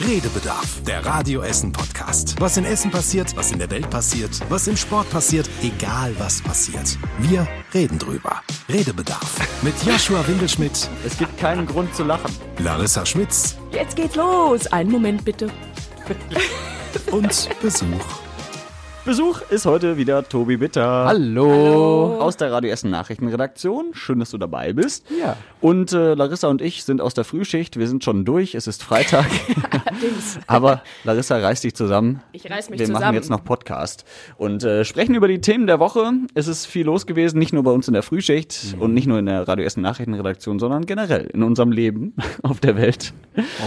Redebedarf, der Radio Essen Podcast. Was in Essen passiert, was in der Welt passiert, was im Sport passiert, egal was passiert. Wir reden drüber. Redebedarf mit Joshua Windelschmidt, Es gibt keinen Grund zu lachen. Larissa Schmitz Jetzt geht's los. Einen Moment bitte. und Besuch. Besuch ist heute wieder Tobi Bitter. Hallo. Aus der Radio Essen Nachrichtenredaktion. Schön, dass du dabei bist. Ja. Und äh, Larissa und ich sind aus der Frühschicht. Wir sind schon durch. Es ist Freitag. Aber Larissa reißt dich zusammen. Ich reiß mich Wir machen zusammen. jetzt noch Podcast und äh, sprechen über die Themen der Woche. Es ist viel los gewesen, nicht nur bei uns in der Frühschicht Mhm. und nicht nur in der Radio Essen Nachrichtenredaktion, sondern generell in unserem Leben auf der Welt.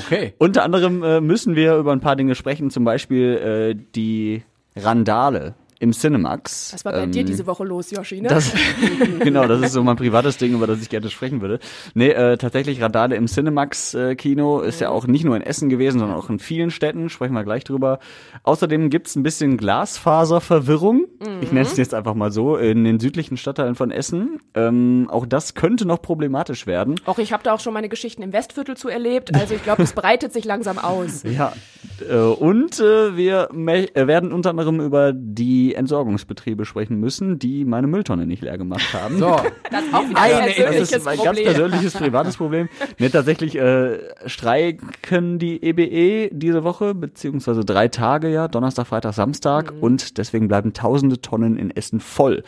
Okay. Unter anderem äh, müssen wir über ein paar Dinge sprechen, zum Beispiel äh, die Randale im Cinemax. Was war bei Ähm, dir diese Woche los, Yoshi, ne? Das, genau, das ist so mein privates Ding, über das ich gerne sprechen würde. Nee, äh, tatsächlich Randale im Cinemax-Kino ist ja auch nicht nur in Essen gewesen, sondern auch in vielen Städten. Sprechen wir gleich drüber. Außerdem gibt's ein bisschen Glasfaserverwirrung. Ich nenne es jetzt einfach mal so, in den südlichen Stadtteilen von Essen. Ähm, auch das könnte noch problematisch werden. auch ich habe da auch schon meine Geschichten im Westviertel zu erlebt. Also ich glaube, es breitet sich langsam aus. Ja, äh, und äh, wir äh, werden unter anderem über die Entsorgungsbetriebe sprechen müssen, die meine Mülltonne nicht leer gemacht haben. So. Das ist auch wieder Eine ein Das persönliches ist mein ganz persönliches, privates Problem. Ne, tatsächlich äh, streiken die EBE diese Woche, beziehungsweise drei Tage ja, Donnerstag, Freitag, Samstag. Und deswegen bleiben tausende Tonnen in Essen voll.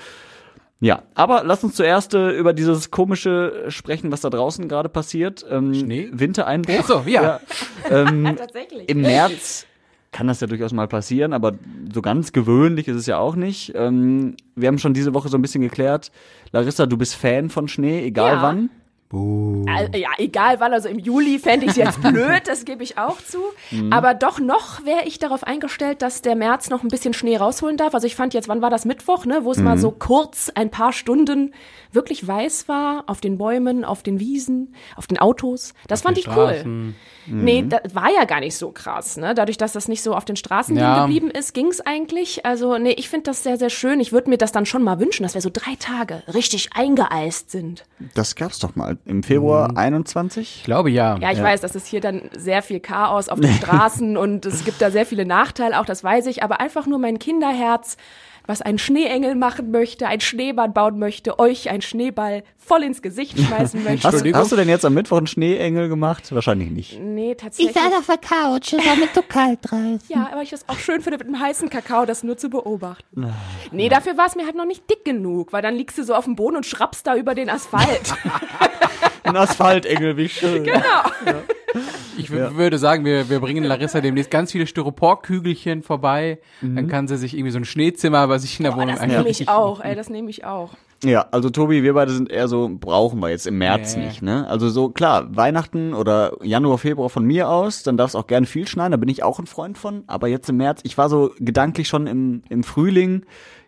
Ja, aber lass uns zuerst äh, über dieses komische sprechen, was da draußen gerade passiert. Ähm, Schnee? Wintereinbruch. Ach so, ja. ähm, Tatsächlich. im März kann das ja durchaus mal passieren, aber so ganz gewöhnlich ist es ja auch nicht. Ähm, wir haben schon diese Woche so ein bisschen geklärt. Larissa, du bist Fan von Schnee, egal Ja. wann. Also, ja, egal wann, also im Juli fände ich es jetzt blöd, das gebe ich auch zu. Mhm. Aber doch noch wäre ich darauf eingestellt, dass der März noch ein bisschen Schnee rausholen darf. Also ich fand jetzt, wann war das Mittwoch, ne, wo es Mhm. mal so kurz ein paar Stunden wirklich weiß war, auf den Bäumen, auf den Wiesen, auf den Autos. Das fand ich cool. Straßen. Nee, das war ja gar nicht so krass, ne? Dadurch, dass das nicht so auf den Straßen Ja. geblieben ist, ging's eigentlich. Also, nee, ich finde das sehr, sehr schön. Ich würde mir das dann schon mal wünschen, dass wir so drei Tage richtig eingeeist sind. Das gab's doch mal im Februar Mhm. 21. Ich glaube ja. Ja, ich weiß, das ist hier dann sehr viel Chaos auf den Straßen und es gibt da sehr viele Nachteile, auch das weiß ich, aber einfach nur mein Kinderherz, was einen Schneeengel machen möchte, ein Schneeball bauen möchte, euch ein Schneeball voll ins Gesicht schmeißen möchte. Hast, hast du denn jetzt am Mittwoch einen Schneeengel gemacht? Wahrscheinlich nicht. Nee, tatsächlich. Ich saß auf der Couch, es war mir zu kalt draußen. Ja, aber ich das auch schön finde, mit einem heißen Kakao das nur zu beobachten. Nee, dafür war es mir halt noch nicht dick genug, weil dann liegst du so auf dem Boden und schrappst da über den Asphalt. Ein Asphaltengel, wie schön. genau. Ich w- würde sagen, wir, wir bringen Larissa demnächst ganz viele Styroporkügelchen vorbei. Dann kann sie sich irgendwie so ein Schneezimmer bei sich in der Oh, Wohnung das nehme ich auch, ey, das nehme ich auch. Ja, also Tobi, wir beide sind eher so, brauchen wir jetzt im März Nee. nicht, ne? Also so, klar, Weihnachten oder Januar, Februar von mir aus, dann darf es auch gerne viel schneien, da bin ich auch ein Freund von. Aber jetzt im März, ich war so gedanklich schon im, im Frühling,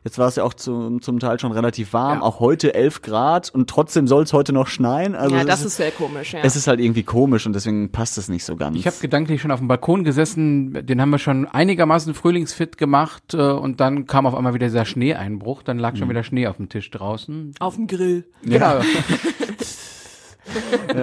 jetzt war es ja auch zu, zum Teil schon relativ warm, Ja. auch heute 11 Grad und trotzdem soll es heute noch schneien. Also ja, das ist sehr komisch, ja. Es ist halt irgendwie komisch und deswegen passt es nicht so ganz. Ich habe gedanklich schon auf dem Balkon gesessen, den haben wir schon einigermaßen frühlingsfit gemacht äh, und dann kam auf einmal wieder dieser Schneeeinbruch, dann lag Mhm. schon wieder Schnee auf dem Tisch draußen. auf dem Grill. Genau.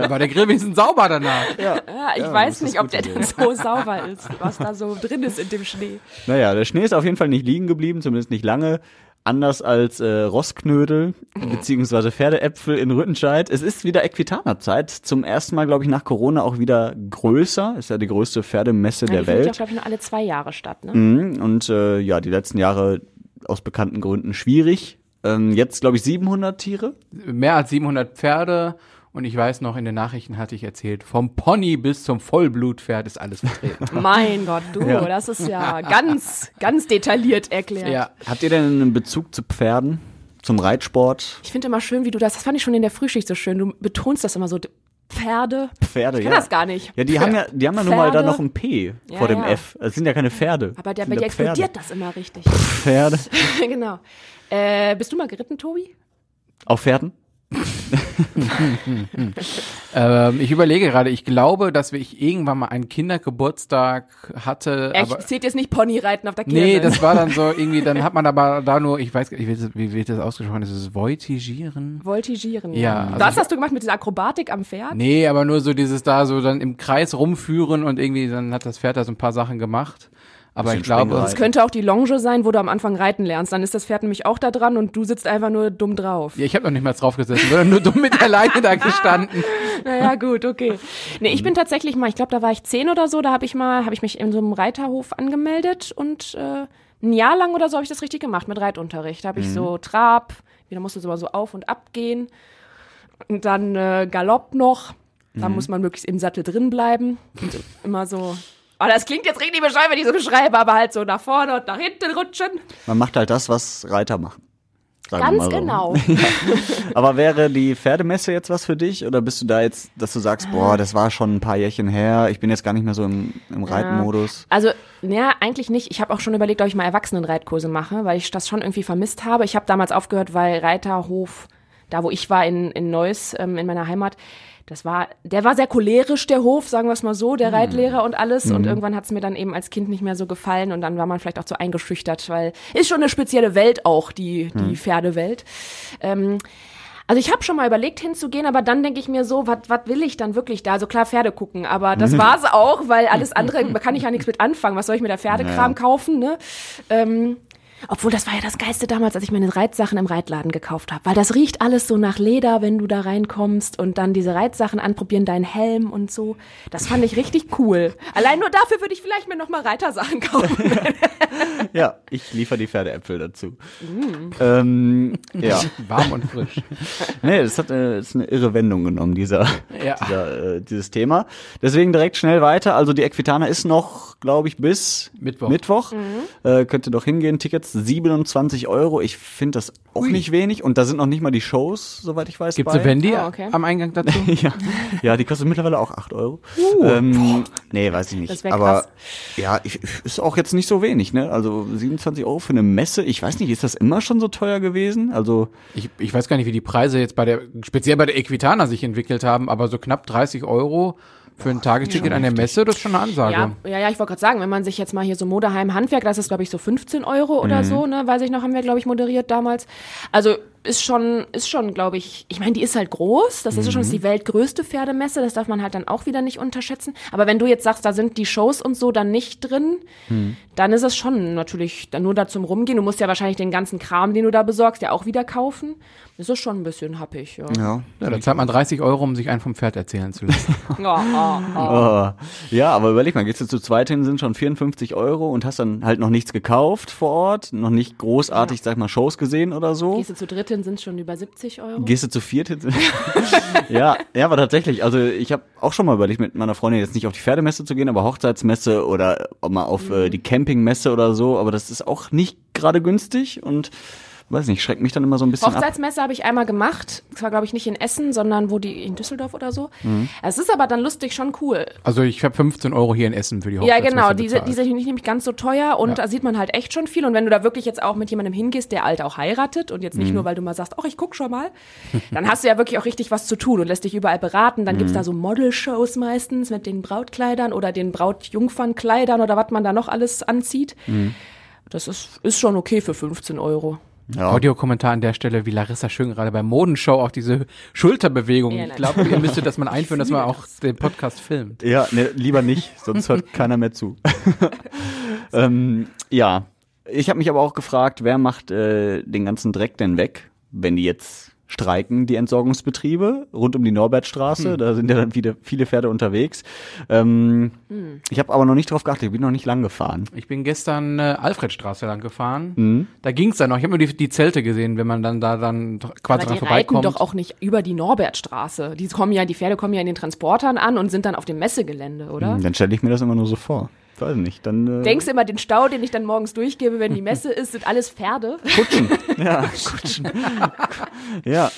War der Grill wenigstens sauber danach. Ja, ich das weiß nicht, ob der dann so sauber ist, was da so drin ist in dem Schnee. Naja, der Schnee ist auf jeden Fall nicht liegen geblieben, zumindest nicht lange. Anders als äh, Rossknödel beziehungsweise Pferdeäpfel in Rüttenscheid. Es ist wieder Equitanerzeit. Zum ersten Mal, glaube ich, nach Corona auch wieder größer. Ist ja die größte Pferdemesse Ja, der die findet ja, Welt. glaube ich, nur alle zwei Jahre statt, ne? Mhm. Und äh, ja, die letzten Jahre aus bekannten Gründen schwierig. Ähm, jetzt, glaube ich, 700 Tiere. Mehr als 700 Pferde und ich weiß noch, in den Nachrichten hatte ich erzählt, vom Pony bis zum Vollblutpferd ist alles vertreten. Mein Gott, du, Ja. das ist ja ganz, ganz detailliert erklärt. ja. Habt ihr denn einen Bezug zu Pferden? Zum Reitsport? Ich finde immer schön, wie du das, das fand ich schon in der Frühschicht so schön, du betonst das immer so, Pferde. Pferde, Ich kann ja. das gar nicht. Ja, die haben ja, die haben ja nun mal da Pferde. noch ein P Ja, vor dem ja. F. Es sind ja keine Pferde. Aber der, bei dir Pferde. explodiert das immer richtig. Pferde. genau. Äh, bist du mal geritten, Tobi? Auf Pferden? Ähm, ich überlege gerade, ich glaube, dass ich irgendwann mal einen Kindergeburtstag hatte. Echt? aber Zählt jetzt nicht Ponyreiten auf der Kirche? Nee, das war dann so irgendwie, dann hat man aber da nur, ich weiß gar nicht, wie wird das- ausgesprochen? Ist es Voltigieren? Voltigieren. Ja, also das so- hast du gemacht mit dieser Akrobatik am Pferd? Nee, aber nur so dieses da so dann im Kreis rumführen und irgendwie dann hat das Pferd da so ein paar Sachen gemacht. Aber ich glaube. Das könnte auch die Longe sein, wo du am Anfang reiten lernst. Dann ist das Pferd nämlich auch da dran und du sitzt einfach nur dumm drauf. ja, ich habe noch nicht mal drauf gesessen, sondern nur dumm mit der Leine da gestanden. Naja, gut, okay. Nee, ich bin tatsächlich mal, ich glaube, da war ich zehn oder so, da habe ich mal, habe ich mich in so einem Reiterhof angemeldet und äh, ein Jahr lang oder so habe ich das richtig gemacht mit Reitunterricht. Da habe ich so Trab, wieder musste so mal so auf und ab gehen und dann äh, Galopp noch. Da muss man möglichst im Sattel drin bleiben und immer so. Oh, das klingt jetzt richtig bescheuert, wenn ich so beschreibe, aber halt so nach vorne und nach hinten rutschen. Man macht halt das, was Reiter machen. Ganz so. genau. Aber wäre die Pferdemesse jetzt was für dich? Oder bist du da jetzt, dass du sagst, boah, das war schon ein paar Jährchen her, ich bin jetzt gar nicht mehr so im, im Reitmodus? Also, ja, eigentlich nicht. Ich habe auch schon überlegt, ob ich mal Erwachsenenreitkurse mache, weil ich das schon irgendwie vermisst habe. Ich habe damals aufgehört, weil Reiterhof, da wo ich war in, in Neuss, ähm, in meiner Heimat, das war, der war sehr cholerisch, der Hof, sagen wir es mal so, der Reitlehrer und alles. Und irgendwann hat es mir dann eben als Kind nicht mehr so gefallen und dann war man vielleicht auch so eingeschüchtert, weil ist schon eine spezielle Welt auch, die, die Pferdewelt. Ähm, also ich habe schon mal überlegt hinzugehen, aber dann denke ich mir so, was will ich dann wirklich da? Also klar, Pferde gucken, aber das war's auch, weil alles andere, da kann ich ja nichts mit anfangen. Was soll ich mit der Pferdekram Ja. kaufen, ne? Ähm, obwohl, das war ja das Geilste damals, als ich meine Reitsachen im Reitladen gekauft habe. Weil das riecht alles so nach Leder, wenn du da reinkommst und dann diese Reitsachen anprobieren, deinen Helm und so. Das fand ich richtig cool. Allein nur dafür würde ich vielleicht mir nochmal Reitersachen kaufen. Ja, ich liefere die Pferdeäpfel dazu. Ähm, ja, Warm und frisch. nee, das hat äh, das ist eine irre Wendung genommen, dieser, Ja. dieser, äh, dieses Thema. Deswegen direkt schnell weiter. Also die Equitana ist noch, glaube ich, bis Mittwoch. Mittwoch. Äh, könnt ihr doch hingehen. Tickets 27 Euro. Ich finde das auch nicht wenig. Und da sind noch nicht mal die Shows, soweit ich weiß. Gibt's bei. eine Wendy Oh, okay. am Eingang dazu? ja. ja, die kostet mittlerweile auch 8 Euro. ähm, nee, weiß ich nicht. Aber krass. ja, ich, ist auch jetzt nicht so wenig, ne? Also 27 Euro für eine Messe. Ich weiß nicht, ist das immer schon so teuer gewesen? Also Ich, ich weiß gar nicht, wie die Preise jetzt bei der, speziell bei der Equitana sich entwickelt haben, aber so knapp 30 Euro für ein Tagesticket an der Messe, das ist schon eine Ansage. Ja, ja, ja, ich wollte gerade sagen, wenn man sich jetzt mal hier so Modeheim Handwerk, das ist glaube ich so 15 Euro oder Mhm. so, ne, weiß ich noch, haben wir glaube ich moderiert damals. Also ist schon, ist schon, glaube ich, ich meine, die ist halt groß, das ist ja schon Mhm. die weltgrößte Pferdemesse, das darf man halt dann auch wieder nicht unterschätzen. Aber wenn du jetzt sagst, da sind die Shows und so dann nicht drin, Mhm. dann ist es schon natürlich dann nur da zum Rumgehen. Du musst ja wahrscheinlich den ganzen Kram, den du da besorgst, ja auch wieder kaufen. Das ist schon ein bisschen happig, ja. ja. Ja, da zahlt man 30 Euro, um sich einen vom Pferd erzählen zu lassen. Ja, ah, ah. Oh. Ja, aber überleg mal, gehst du zu zweit hin, sind schon 54 Euro und hast dann halt noch nichts gekauft vor Ort, noch nicht großartig, sag mal, Shows gesehen oder so. Gehst du zu dritt hin, sind schon über 70 Euro. Gehst du zu viert hin? ja, ja, aber tatsächlich. Also ich habe auch schon mal überlegt, mit meiner Freundin jetzt nicht auf die Pferdemesse zu gehen, aber Hochzeitsmesse oder mal auf äh, die Campingmesse oder so. Aber das ist auch nicht gerade günstig und weiß nicht, schreckt mich dann immer so ein bisschen ab. Hochzeitsmesse habe ich einmal gemacht. Das war, glaube ich, nicht in Essen, sondern wo die in Düsseldorf oder so. Mhm. Es ist aber dann lustig schon cool. Also ich habe 15 Euro hier in Essen für die Ja, Hochzeitsmesse genau. Diese, bezahlt. die sind nicht nämlich ganz so teuer und Ja. da sieht man halt echt schon viel. Und wenn du da wirklich jetzt auch mit jemandem hingehst, der alt auch heiratet und jetzt nicht Mhm. nur, weil du mal sagst, ach, ich guck schon mal, dann hast du ja wirklich auch richtig was zu tun und lässt dich überall beraten. Dann gibt's Mhm. da so Model-Shows meistens mit den Brautkleidern oder den Brautjungfernkleidern oder was man da noch alles anzieht. Mhm. Das ist, ist schon okay für 15 Euro. Ja. Audiokommentar an der Stelle, wie Larissa schön gerade bei Modenshow auch diese Schulterbewegung. Ja, ich glaube, ihr müsstet das mal einführen, dass man auch den Podcast filmt. Ja, ne, lieber nicht, sonst hört keiner mehr zu. ähm, ja, ich habe mich aber auch gefragt, wer macht äh, den ganzen Dreck denn weg, wenn die jetzt streiken, die Entsorgungsbetriebe rund um die Norbertstraße. Da sind ja dann wieder viele Pferde unterwegs. Ähm, Ich habe aber noch nicht drauf geachtet, ich bin noch nicht lang gefahren. Ich bin gestern äh, Alfredstraße lang gefahren. Mhm. Da ging's dann noch. Ich habe nur die, die Zelte gesehen, wenn man dann da dann quasi Aber dran die reiten vorbeikommt. doch auch nicht über die Norbertstraße. Die kommen ja, die Pferde kommen ja in den Transportern an und sind dann auf dem Messegelände, oder? Dann stelle ich mir das immer nur so vor. Weiß nicht, dann äh, Denkst du immer, den Stau, den ich dann morgens durchgebe, wenn die Messe ist, sind alles Pferde? Ja, Kutschen. ja,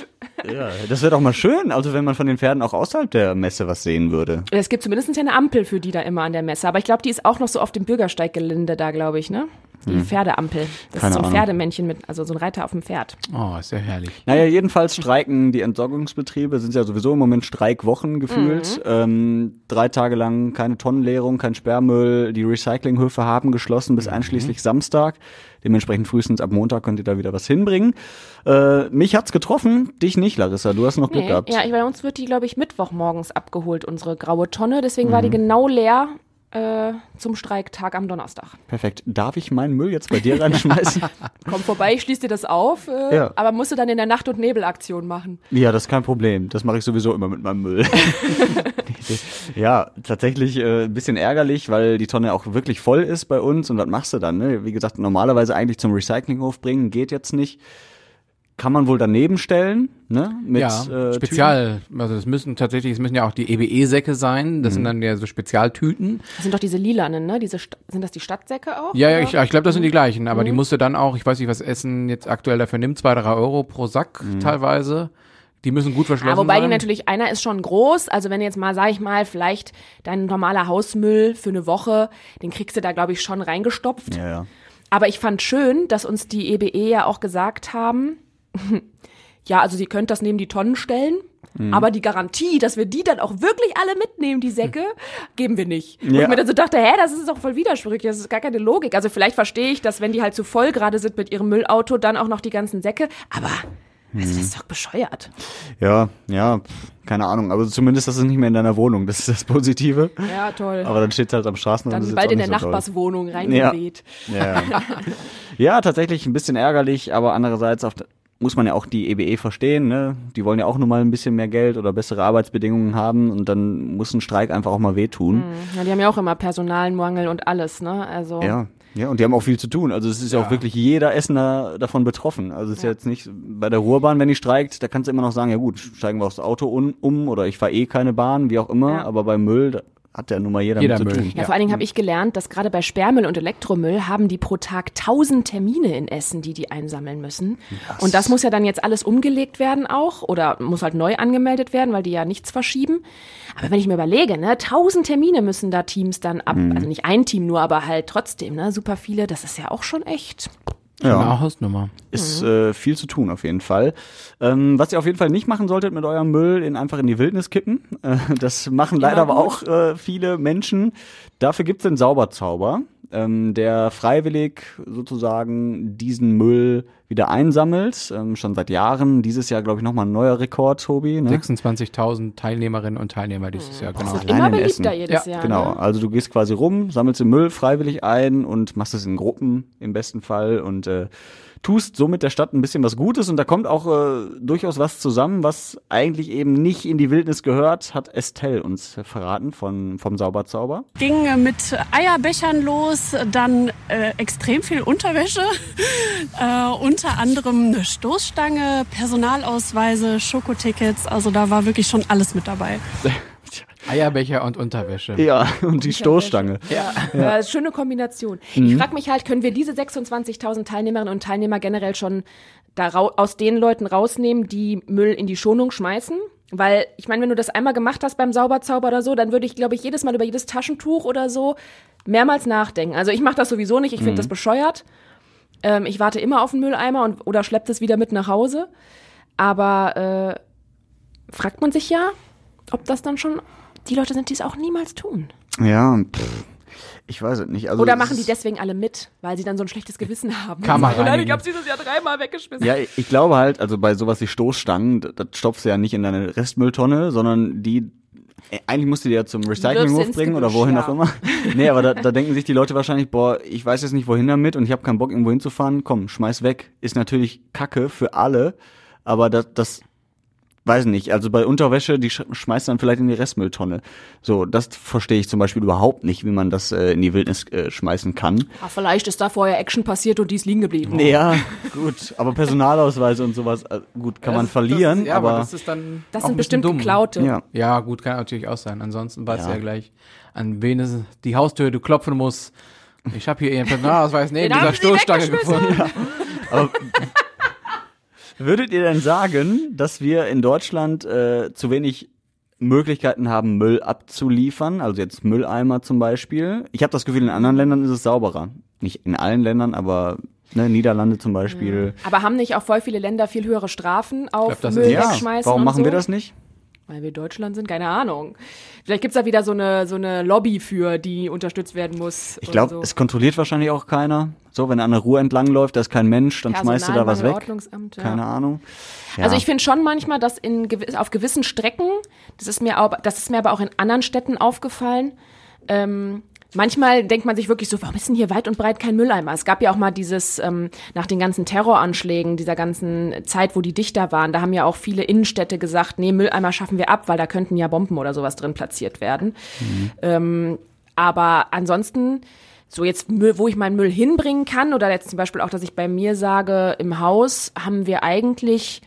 ja, das wäre doch mal schön, also wenn man von den Pferden auch außerhalb der Messe was sehen würde. Es gibt zumindest ja eine Ampel für die da immer an der Messe. Aber ich glaube, die ist auch noch so auf dem Bürgersteiggelände da, glaube ich, ne? Die Pferdeampel. Das Keine ist so ein Ahnung. Pferdemännchen mit, also so ein Reiter auf dem Pferd. Oh, ist ja herrlich. Naja, jedenfalls streiken die Entsorgungsbetriebe, sind ja sowieso im Moment Streikwochen gefühlt. Ähm, drei Tage lang keine Tonnenleerung, kein Sperrmüll. Die Recyclinghöfe haben geschlossen bis einschließlich Samstag. Dementsprechend frühestens ab Montag könnt ihr da wieder was hinbringen. Äh, mich hat's getroffen, dich nicht, Larissa. Du hast noch Glück Nee, gehabt. ja, bei uns wird die, glaube ich, Mittwochmorgens abgeholt, unsere graue Tonne. Deswegen war die genau leer äh, zum Streiktag am Donnerstag. Perfekt. Darf ich meinen Müll jetzt bei dir reinschmeißen? Komm vorbei, ich schließe dir das auf, äh, Ja. aber musst du dann in der Nacht- und Nebelaktion machen. Ja, das ist kein Problem. Das mache ich sowieso immer mit meinem Müll. ja, tatsächlich äh, ein bisschen ärgerlich, weil die Tonne auch wirklich voll ist bei uns. Und was machst du dann? Ne? Wie gesagt, normalerweise eigentlich zum Recyclinghof bringen, geht jetzt nicht. Kann man wohl daneben stellen, ne? Mit ja, äh, Spezial, also es müssen tatsächlich, es müssen ja auch die EBE-Säcke sein, das sind dann ja so Spezialtüten. Das sind doch diese lilanen, ne? Diese sind das die Stadtsäcke auch? Ja, ja, ich, ich glaube, das sind die gleichen, aber die musste dann auch, ich weiß nicht, was Essen jetzt aktuell dafür nimmt, zwei, drei Euro pro Sack teilweise. Die müssen gut verschlossen Ja, wobei sein. die natürlich, einer ist schon groß, also wenn jetzt mal, sag ich mal, vielleicht dein normaler Hausmüll für eine Woche, den kriegst du da, glaube ich, schon reingestopft. Ja, ja. Aber ich fand schön, dass uns die EBE ja auch gesagt haben, ja, also sie könnt das neben die Tonnen stellen, Mhm. aber die Garantie, dass wir die dann auch wirklich alle mitnehmen, die Säcke, geben wir nicht. Und Ja. ich mir dann so dachte, hä, das ist doch voll widersprüchlich, das ist gar keine Logik. Also vielleicht verstehe ich, dass wenn die halt zu voll gerade sind mit ihrem Müllauto, dann auch noch die ganzen Säcke, aber also das ist doch bescheuert. Ja, ja, keine Ahnung. Aber zumindest das ist nicht mehr in deiner Wohnung. Das ist das Positive. Ja, toll. Aber dann steht halt am Straßenrand. dann ist bald in der so. Nachbarswohnung reingeweht. Ja. ja, tatsächlich ein bisschen ärgerlich, aber andererseits auf, muss man ja auch die EBE verstehen. Ne? Die wollen ja auch nur mal ein bisschen mehr Geld oder bessere Arbeitsbedingungen haben und dann muss ein Streik einfach auch mal wehtun. Ja, die haben ja auch immer Personalmangel und alles, ne? Also Ja. Ja, und die haben auch viel zu tun. Also es ist ja, auch wirklich jeder Essener davon betroffen. Also es ist ja. jetzt nicht bei der Ruhrbahn, wenn die streikt, da kannst du immer noch sagen, ja gut, steigen wir aufs Auto un, um oder ich fahre eh keine Bahn, wie auch immer. Ja. Aber beim Müll, hat ja nun mal jeder, Jeder mit zu Müll. tun. Ja, vor allen Dingen habe ich gelernt, dass gerade bei Sperrmüll und Elektromüll haben die pro Tag tausend Termine in Essen, die die einsammeln müssen. Und das muss ja dann jetzt alles umgelegt werden auch oder muss halt neu angemeldet werden, weil die ja nichts verschieben. Aber wenn ich mir überlege, ne, tausend Termine müssen da Teams dann ab, also nicht ein Team nur, aber halt trotzdem, ne, super viele, das ist ja auch schon echt. Ja. Ja. Hausnummer. Ist äh, viel zu tun auf jeden Fall. Ähm, was ihr auf jeden Fall nicht machen solltet mit eurem Müll, in einfach in die Wildnis kippen. Äh, das machen leider aber auch äh, viele Menschen. Dafür gibt's den Sauberzauber, ähm, der freiwillig sozusagen diesen Müll wieder einsammelt. Ähm, schon seit Jahren. Dieses Jahr, glaube ich, nochmal ein neuer Rekord, Tobi. Ne? 26.000 Teilnehmerinnen und Teilnehmer dieses Jahr, genau. Das Allein immer beliebter Essen. jedes Ja, Jahr. Genau, Ne? also du gehst quasi rum, sammelst den Müll freiwillig ein und machst es in Gruppen im besten Fall und äh, tust somit der Stadt ein bisschen was Gutes und da kommt auch äh, durchaus was zusammen, was eigentlich eben nicht in die Wildnis gehört, hat Estelle uns verraten von, vom Sauberzauber. ging mit Eierbechern los, dann äh, extrem viel Unterwäsche, äh, unter anderem eine Stoßstange, Personalausweise, Schokotickets, also da war wirklich schon alles mit dabei. Eierbecher und Unterwäsche. Ja, und die Stoßstange. Ja, ja. schöne Kombination. Mhm. Ich frage mich halt, können wir diese 26.000 Teilnehmerinnen und Teilnehmer generell schon aus den Leuten rausnehmen, die Müll in die Schonung schmeißen? Weil, ich meine, wenn du das einmal gemacht hast beim Sauberzauber oder so, dann würde ich, glaube ich, jedes Mal über jedes Taschentuch oder so mehrmals nachdenken. Also ich mache das sowieso nicht, ich finde das bescheuert. Ähm, ich warte immer auf den Mülleimer und, oder schleppt es wieder mit nach Hause. Aber äh, fragt man sich ja, ob das dann schon die Leute sind, die es auch niemals tun. Ja, pff, ich weiß es nicht. Also Oder machen die deswegen alle mit, weil sie dann so ein schlechtes Gewissen haben? Kammer Und sagen, Nein, ich reinigen. hab's dieses Jahr dreimal weggeschmissen. Ja, ich glaube halt, also bei sowas wie Stoßstangen, das- stopfst du ja nicht in deine Restmülltonne, sondern die äh, eigentlich musst du die ja zum Recyclinghof bringen oder wohin ja. auch immer. Nee, aber da, da denken sich die Leute wahrscheinlich, boah, ich weiß jetzt nicht wohin damit und ich habe keinen Bock irgendwo hinzufahren. Komm, schmeiß weg. Ist natürlich Kacke für alle, aber das, das weiß nicht. Also bei Unterwäsche, die sch schmeißt dann vielleicht in die Restmülltonne. So, das verstehe ich zum Beispiel überhaupt nicht, wie man das äh, in die Wildnis äh, schmeißen kann. Ah, vielleicht ist da vorher Action passiert und die ist liegen geblieben. Ja, gut, aber Personalausweise und sowas, äh, gut, kann man Das- verlieren, das, ja, aber, das ist dann Das sind bestimmt dumm. geklaute. ja. Ja, gut, kann natürlich auch sein. Ansonsten weißt Ja. du ja gleich, an wen es die Haustür du klopfen musst. Ich habe hier ihren Personalausweis neben dieser Stoßstange gefunden. Aber würdet ihr denn sagen, dass wir in Deutschland äh, zu wenig Möglichkeiten haben, Müll abzuliefern? Also jetzt Mülleimer zum Beispiel. Ich habe das Gefühl, in anderen Ländern ist es sauberer. nicht in allen Ländern, aber ne, Niederlande zum Beispiel. Aber haben nicht auch voll viele Länder viel höhere Strafen auf glaub, das Müll ist- Ja, wegschmeißen warum und machen so? wir das nicht? Weil wir Deutschland sind? Keine Ahnung. Vielleicht gibt's da wieder so eine, so eine Lobby für, die unterstützt werden muss. Ich glaube, so. es kontrolliert wahrscheinlich auch keiner. So, wenn an der Ruhr entlang läuft, da ist kein Mensch, dann schmeißt du da was weg. Personalmangelordnungsamt, ja. Keine Ahnung. Ja. Also ich finde schon manchmal, dass in auf gewissen Strecken, das ist mir auch, das ist mir aber auch in anderen Städten aufgefallen, ähm, manchmal denkt man sich wirklich so, warum ist denn hier weit und breit kein Mülleimer? Es gab ja auch mal dieses, ähm, nach den ganzen Terroranschlägen, dieser ganzen Zeit, wo die Dichter waren, da haben ja auch viele Innenstädte gesagt, nee, Mülleimer schaffen wir ab, weil da könnten ja Bomben oder sowas drin platziert werden. Ähm, aber ansonsten, so jetzt wo ich meinen Müll hinbringen kann, oder jetzt zum Beispiel auch, dass ich bei mir sage, im Haus haben wir eigentlich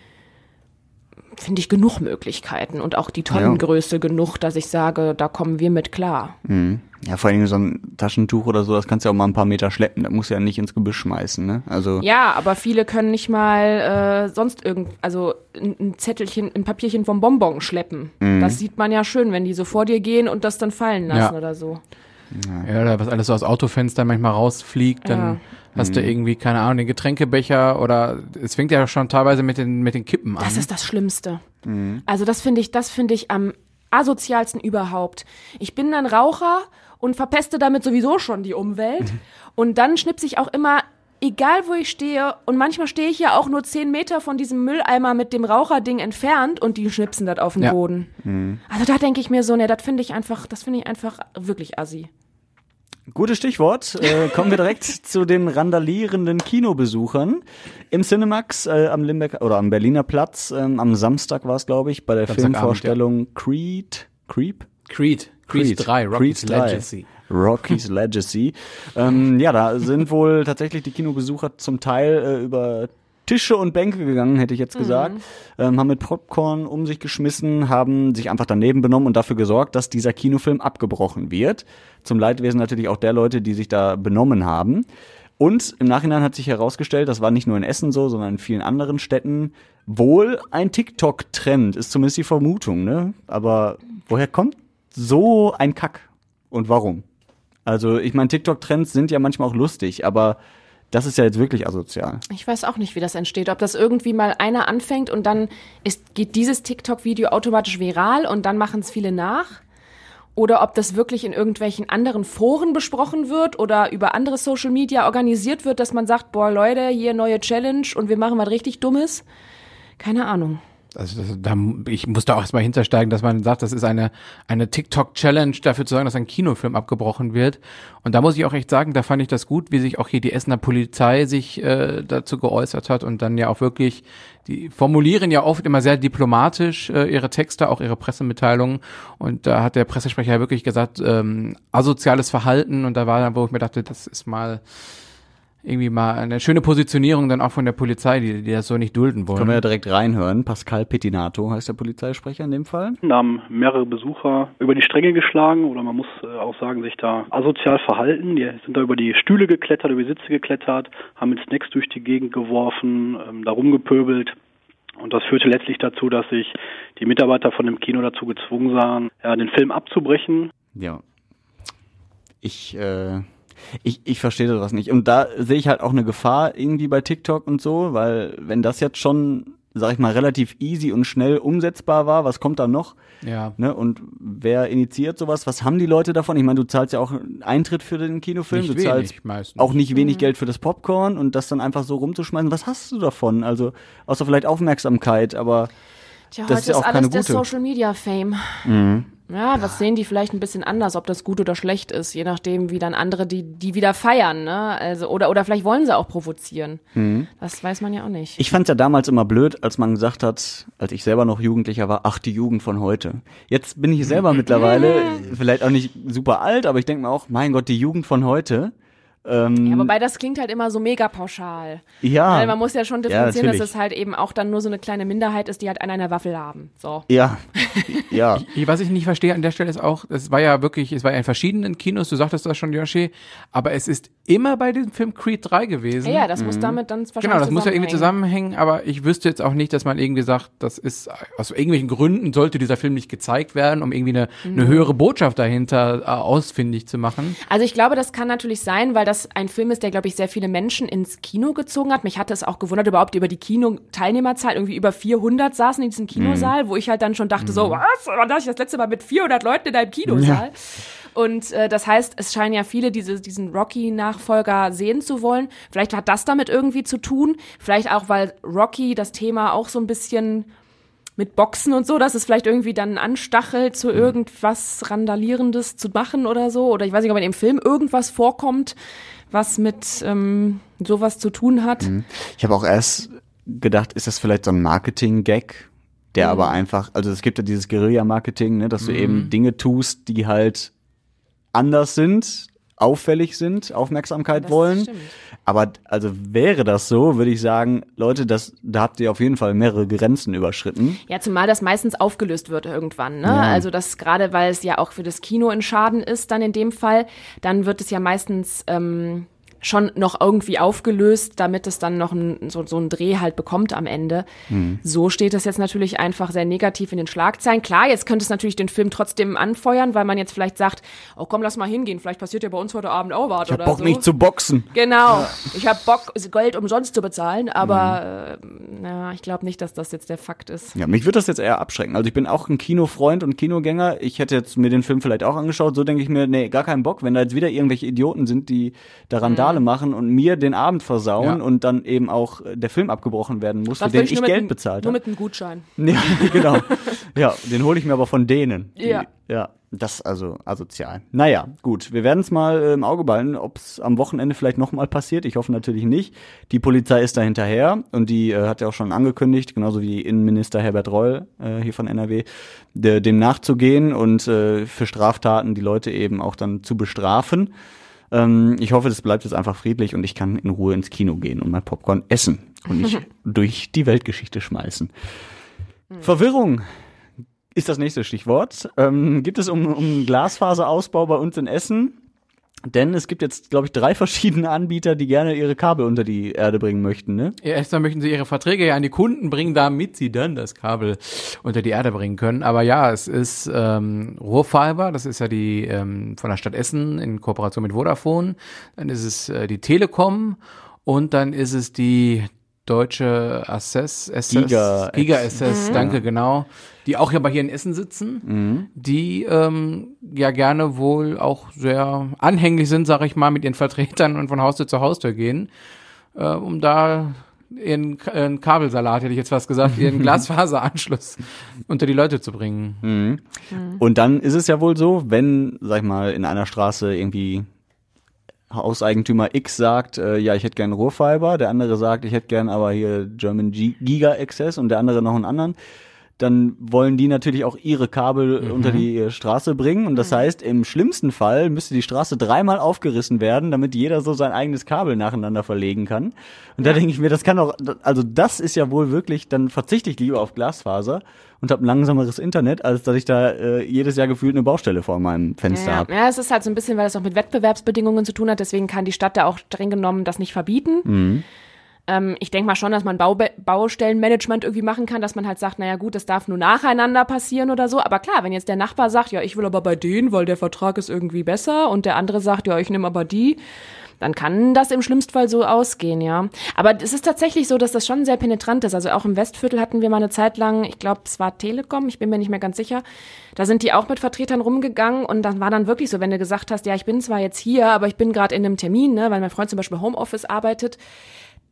finde ich genug Möglichkeiten und auch die Tonnengröße genug, dass ich sage, da kommen wir mit klar. Ja, vor allem so ein Taschentuch oder so, das kannst du ja auch mal ein paar Meter schleppen. Da musst du ja nicht ins Gebüsch schmeißen, ne? Also, Ja, aber viele können nicht mal äh, sonst irgend, also ein, Zettelchen, ein Papierchen vom Bonbon schleppen. Das sieht man ja schön, wenn die so vor dir gehen und das dann fallen lassen Ja. oder so. Ja, oder was alles so aus Autofenstern manchmal rausfliegt, dann Ja. hast du irgendwie, keine Ahnung, den Getränkebecher oder es fängt ja schon teilweise mit den, mit den Kippen an. Das ist das Schlimmste. Also das finde ich, das finde ich am asozialsten überhaupt. Ich bin dann Raucher und verpeste damit sowieso schon die Umwelt. Und dann schnipse ich auch immer, egal wo ich stehe, und manchmal stehe ich ja auch nur zehn Meter von diesem Mülleimer mit dem Raucherding entfernt und die schnipsen das auf den Ja. Boden. Also da denke ich mir so, ne, das finde ich einfach, das finde ich einfach wirklich assi. gutes Stichwort. Äh, kommen wir direkt zu den randalierenden Kinobesuchern. Im Cinemax äh, am Limbeck oder am Berliner Platz, ähm, am Samstag war es, glaube ich, bei der Filmvorstellung Creed. Creep? Creed. Creed 3, Rocky's Creed 3. Legacy. Rocky's Legacy. ähm, ja, da sind wohl tatsächlich die Kinobesucher zum Teil äh, über Tische und Bänke gegangen, hätte ich jetzt gesagt, ähm, haben mit Popcorn um sich geschmissen, haben sich einfach daneben benommen und dafür gesorgt, dass dieser Kinofilm abgebrochen wird. Zum Leidwesen natürlich auch der Leute, die sich da benommen haben. Und im Nachhinein hat sich herausgestellt, das war nicht nur in Essen so, sondern in vielen anderen Städten, wohl ein TikTok-Trend, ist zumindest die Vermutung, ne? Aber woher kommt so ein Kack? Und warum? Also, ich meine, TikTok-Trends sind ja manchmal auch lustig, aber das ist ja jetzt wirklich asozial. Ich weiß auch nicht, wie das entsteht. Ob das irgendwie mal einer anfängt und dann ist, geht dieses TikTok-Video automatisch viral und dann machen es viele nach. Oder ob das wirklich in irgendwelchen anderen Foren besprochen wird oder über andere Social Media organisiert wird, dass man sagt, boah Leute, hier neue Challenge und wir machen was richtig Dummes. Keine Ahnung. Also das, da, ich muss da auch erstmal hintersteigen, dass man sagt, das ist eine, eine TikTok-Challenge dafür zu sorgen, dass ein Kinofilm abgebrochen wird. Und da muss ich auch echt sagen, da fand ich das gut, wie sich auch hier die Essener Polizei sich äh, dazu geäußert hat und dann ja auch wirklich, die formulieren ja oft immer sehr diplomatisch äh, ihre Texte, auch ihre Pressemitteilungen. Und da hat der Pressesprecher ja wirklich gesagt, ähm, asoziales Verhalten. Und da war dann, wo ich mir dachte, das ist mal irgendwie mal eine schöne Positionierung dann auch von der Polizei, die, die das so nicht dulden wollen. Können wir ja direkt reinhören. Pascal Pettinato heißt der Polizeisprecher in dem Fall. Da haben mehrere Besucher über die Stränge geschlagen oder man muss äh, auch sagen, sich da asozial verhalten. Die sind da über die Stühle geklettert, über die Sitze geklettert, haben mit Snacks durch die Gegend geworfen, ähm, da rumgepöbelt. Und das führte letztlich dazu, dass sich die Mitarbeiter von dem Kino dazu gezwungen sahen, ja, den Film abzubrechen. Ja. Ich, äh, ich, ich verstehe sowas nicht. Und da sehe ich halt auch eine Gefahr irgendwie bei TikTok und so, weil wenn das jetzt schon, sag ich mal, relativ easy und schnell umsetzbar war, was kommt da noch? Ja. Ne? Und wer initiiert sowas? Was haben die Leute davon? Ich meine, du zahlst ja auch Eintritt für den Kinofilm, Nicht du zahlst meistens. auch nicht wenig Geld für das Popcorn und das dann einfach so rumzuschmeißen. Was hast du davon? Also, außer vielleicht Aufmerksamkeit, aber Tja, Das heute ist ja ist auch alles keine der gute. Social Media Fame. Ja, das sehen die vielleicht ein bisschen anders, ob das gut oder schlecht ist, je nachdem, wie dann andere die, die wieder feiern, ne? Also, oder, oder vielleicht wollen sie auch provozieren. Das weiß man ja auch nicht. Ich fand's ja damals immer blöd, als man gesagt hat, als ich selber noch Jugendlicher war, ach, die Jugend von heute. Jetzt bin ich selber mittlerweile, vielleicht auch nicht super alt, aber ich denke mir auch, mein Gott, die Jugend von heute. Ähm, ja, wobei das klingt halt immer so mega pauschal. ja, Weil man muss ja schon Ja, differenzieren, dass natürlich. es halt eben auch dann nur so eine kleine Minderheit ist, die halt einen an der Waffel haben. So. ja, ja, Ich- Was ich nicht verstehe an der Stelle ist auch, es war ja wirklich, es war ja in verschiedenen Kinos, du sagtest das schon, Yoshi, aber es ist immer bei diesem Film Creed 3 gewesen. Ja, ja, das muss damit dann wahrscheinlich Genau, das muss ja irgendwie zusammenhängen. aber ich wüsste jetzt auch nicht, dass man irgendwie sagt, das ist, aus irgendwelchen Gründen sollte dieser Film nicht gezeigt werden, um irgendwie eine, eine höhere Botschaft dahinter äh, ausfindig zu machen. Also ich glaube, das kann natürlich sein, weil das ein Film ist, der, glaube ich, sehr viele Menschen ins Kino gezogen hat. Mich hatte es auch gewundert, überhaupt über die Kino-Teilnehmerzahl, irgendwie über 400 saßen in diesem Kinosaal, wo ich halt dann schon dachte, so, was? Wann war ich das letzte Mal mit 400 Leuten in einem Kinosaal? Und äh, das heißt, es scheinen ja viele diese, diesen Rocky-Nachfolger sehen zu wollen. Vielleicht hat das damit irgendwie zu tun. Vielleicht auch, weil Rocky das Thema auch so ein bisschen mit Boxen und so, dass es vielleicht irgendwie dann anstachelt, zu irgendwas Randalierendes zu machen oder so. Oder ich weiß nicht, ob in dem Film irgendwas vorkommt, was mit ähm, sowas zu tun hat. Ich habe auch erst gedacht, ist das vielleicht so ein Marketing-Gag, der Mhm. aber einfach, also es gibt ja dieses Guerilla-Marketing, ne, dass du eben Dinge tust, die halt anders sind, auffällig sind, Aufmerksamkeit Das wollen. stimmt. Aber also wäre das so, würde ich sagen, Leute, das, da habt ihr auf jeden Fall mehrere Grenzen überschritten. Ja, zumal das meistens aufgelöst wird irgendwann. Ne? Also das gerade, weil es ja auch für das Kino ein Schaden ist, dann in dem Fall, dann wird es ja meistens ähm, schon noch irgendwie aufgelöst, damit es dann noch ein, so, so einen Dreh halt bekommt am Ende. So steht es jetzt natürlich einfach sehr negativ in den Schlagzeilen. Klar, jetzt könnte es natürlich den Film trotzdem anfeuern, weil man jetzt vielleicht sagt, oh komm, lass mal hingehen, vielleicht passiert ja bei uns heute Abend auch was Ich hab oder Bock so. nicht zu boxen. Genau. Ich habe Bock, Geld umsonst zu bezahlen, aber äh, na, ich glaube nicht, dass das jetzt der Fakt ist. Ja, mich würde das jetzt eher abschrecken. Also ich bin auch ein Kinofreund und Kinogänger. Ich hätte jetzt mir den Film vielleicht auch angeschaut. So denke ich mir, nee, gar keinen Bock, wenn da jetzt wieder irgendwelche Idioten sind, die da Randale machen und mir den Abend versauen Ja. und dann eben auch äh, der Film abgebrochen werden muss, für den ich nur mit Geld bezahlt Nur habe. mit einem Gutschein. Ja, genau. Ja, den hole ich mir aber von denen. Die, Ja. Ja, das also asozial. Naja, gut, wir werden es mal äh, im Auge behalten, ob es am Wochenende vielleicht nochmal passiert. Ich hoffe natürlich nicht. Die Polizei ist da hinterher und die äh, hat ja auch schon angekündigt, genauso wie Innenminister Herbert Reul äh, hier von NRW, de, dem nachzugehen und äh, für Straftaten die Leute eben auch dann zu bestrafen. Ähm, ich hoffe, das bleibt jetzt einfach friedlich und ich kann in Ruhe ins Kino gehen und mein Popcorn essen und nicht durch die Weltgeschichte schmeißen. Verwirrung ist das nächste Stichwort. Ähm, gibt es um, um Glasfaserausbau bei uns in Essen? Denn es gibt jetzt, glaube ich, drei verschiedene Anbieter, die gerne ihre Kabel unter die Erde bringen möchten, ne? Ja, Erstmal möchten sie ihre Verträge ja an die Kunden bringen, damit sie dann das Kabel unter die Erde bringen können. Aber ja, es ist ähm, Rohrfiber, das ist ja die ähm, von der Stadt Essen in Kooperation mit Vodafone. Dann ist es äh, die Telekom und dann ist es die deutsche Assess, Assess Giga- Giga Assess, danke, genau. Die auch aber hier in Essen sitzen, die ähm, ja gerne wohl auch sehr anhänglich sind, sage ich mal, mit ihren Vertretern und von Haustür zu Haustür gehen äh, um da ihren K- äh, Kabelsalat, hätte ich jetzt fast gesagt, ihren Glasfaseranschluss unter die Leute zu bringen. Und dann ist es ja wohl so, wenn, sag ich mal, in einer Straße irgendwie Hauseigentümer X sagt, äh, ja, ich hätte gern Rohrfiber, der andere sagt, ich hätte gern aber hier German G Giga Access und der andere noch einen anderen, dann wollen die natürlich auch ihre Kabel unter die äh, Straße bringen. Und das heißt, im schlimmsten Fall müsste die Straße dreimal aufgerissen werden, damit jeder so sein eigenes Kabel nacheinander verlegen kann. Und da denke ich mir, das kann doch, also das ist ja wohl wirklich, dann verzichte ich lieber auf Glasfaser und habe ein langsameres Internet, als dass ich da äh, jedes Jahr gefühlt eine Baustelle vor meinem Fenster Ja, habe. ja, es ist halt so ein bisschen, weil das auch mit Wettbewerbsbedingungen zu tun hat, deswegen kann die Stadt da auch streng genommen das nicht verbieten. Mhm. Ähm, ich denke mal schon, dass man Baube Baustellenmanagement irgendwie machen kann, dass man halt sagt, naja gut, das darf nur nacheinander passieren oder so. Aber klar, wenn jetzt der Nachbar sagt, ja, ich will aber bei denen, weil der Vertrag ist irgendwie besser und der andere sagt, ja, ich nehme aber die, dann kann das im schlimmsten Fall so ausgehen, ja. Aber es ist tatsächlich so, dass das schon sehr penetrant ist. Also auch im Westviertel hatten wir mal eine Zeit lang, ich glaube, es war Telekom, ich bin mir nicht mehr ganz sicher. Da sind die auch mit Vertretern rumgegangen und dann war dann wirklich so, wenn du gesagt hast, ja, ich bin zwar jetzt hier, aber ich bin gerade in einem Termin, ne, weil mein Freund zum Beispiel Homeoffice arbeitet,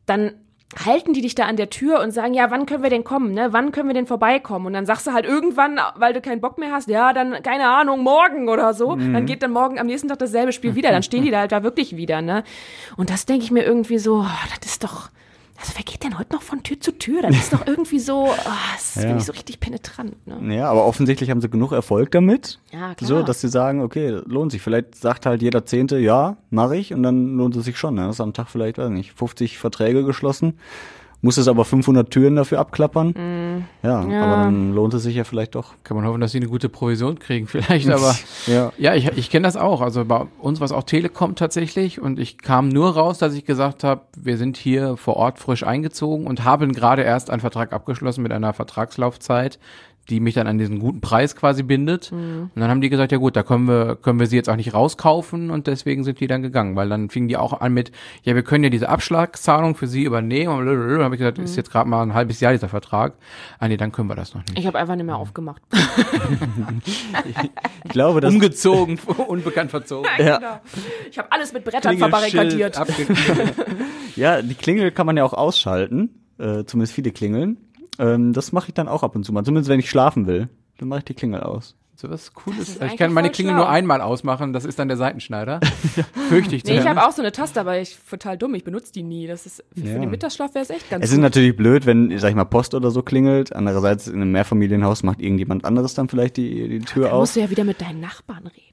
dann halten die dich da an der Tür und sagen, ja, wann können wir denn kommen, ne? Wann können wir denn vorbeikommen? Und dann sagst du halt irgendwann, weil du keinen Bock mehr hast, ja, dann, keine Ahnung, morgen oder so. Dann geht dann morgen am nächsten Tag dasselbe Spiel wieder. Dann stehen die da halt da wirklich wieder, ne? Und das denke ich mir irgendwie so, oh, das ist doch, also wer geht denn heute noch von Tür zu Tür? Das ist doch irgendwie so, oh, das Ja. finde ich so richtig penetrant, ne? Ja, aber offensichtlich haben sie genug Erfolg damit. Ja, klar. So, dass sie sagen, okay, lohnt sich. Vielleicht sagt halt jeder Zehnte, ja, mache ich und dann lohnt es sich schon. Ne? Das ist am Tag vielleicht, weiß nicht, 50 Verträge geschlossen. Muss es aber 500 Türen dafür abklappern. Ja, Ja. aber dann lohnt es sich ja vielleicht doch. Kann man hoffen, dass sie eine gute Provision kriegen vielleicht, aber Ja. ja, ich, ich kenne das auch. Also bei uns war es auch Telekom tatsächlich und ich kam nur raus, dass ich gesagt habe, wir sind hier vor Ort frisch eingezogen und haben gerade erst einen Vertrag abgeschlossen mit einer Vertragslaufzeit, die mich dann an diesen guten Preis quasi bindet. Und dann haben die gesagt, ja gut, da können wir, können wir sie jetzt auch nicht rauskaufen und deswegen sind die dann gegangen, weil dann fingen die auch an mit, ja, wir können ja diese Abschlagszahlung für sie übernehmen. Und dann habe ich gesagt, ist jetzt gerade mal ein halbes Jahr dieser Vertrag. Ah nee, dann können wir das noch nicht. Ich habe einfach nicht mehr aufgemacht. Ich glaube, das Umgezogen, unbekannt verzogen. Ja. Genau. Ich habe alles mit Brettern verbarrikadiert. Ja, die Klingel kann man ja auch ausschalten. Äh, zumindest viele Klingeln. Ähm, das mache ich dann auch ab und zu mal. Zumindest wenn ich schlafen will. Dann mache ich die Klingel aus. So was Cooles. ist Ich kann meine Klingel schlau. nur einmal ausmachen, das ist dann der Seitenschneider. Fürchte ich Nee, ich habe auch so eine Taste, aber ich total dumm. Ich benutze die nie. Das ist für Ja. den Mittagsschlaf wäre es echt ganz Es ist gut. natürlich blöd, wenn, sag ich mal, Post oder so klingelt. Andererseits in einem Mehrfamilienhaus macht irgendjemand anderes dann vielleicht die, die Tür Da auf. musst du ja wieder mit deinen Nachbarn reden.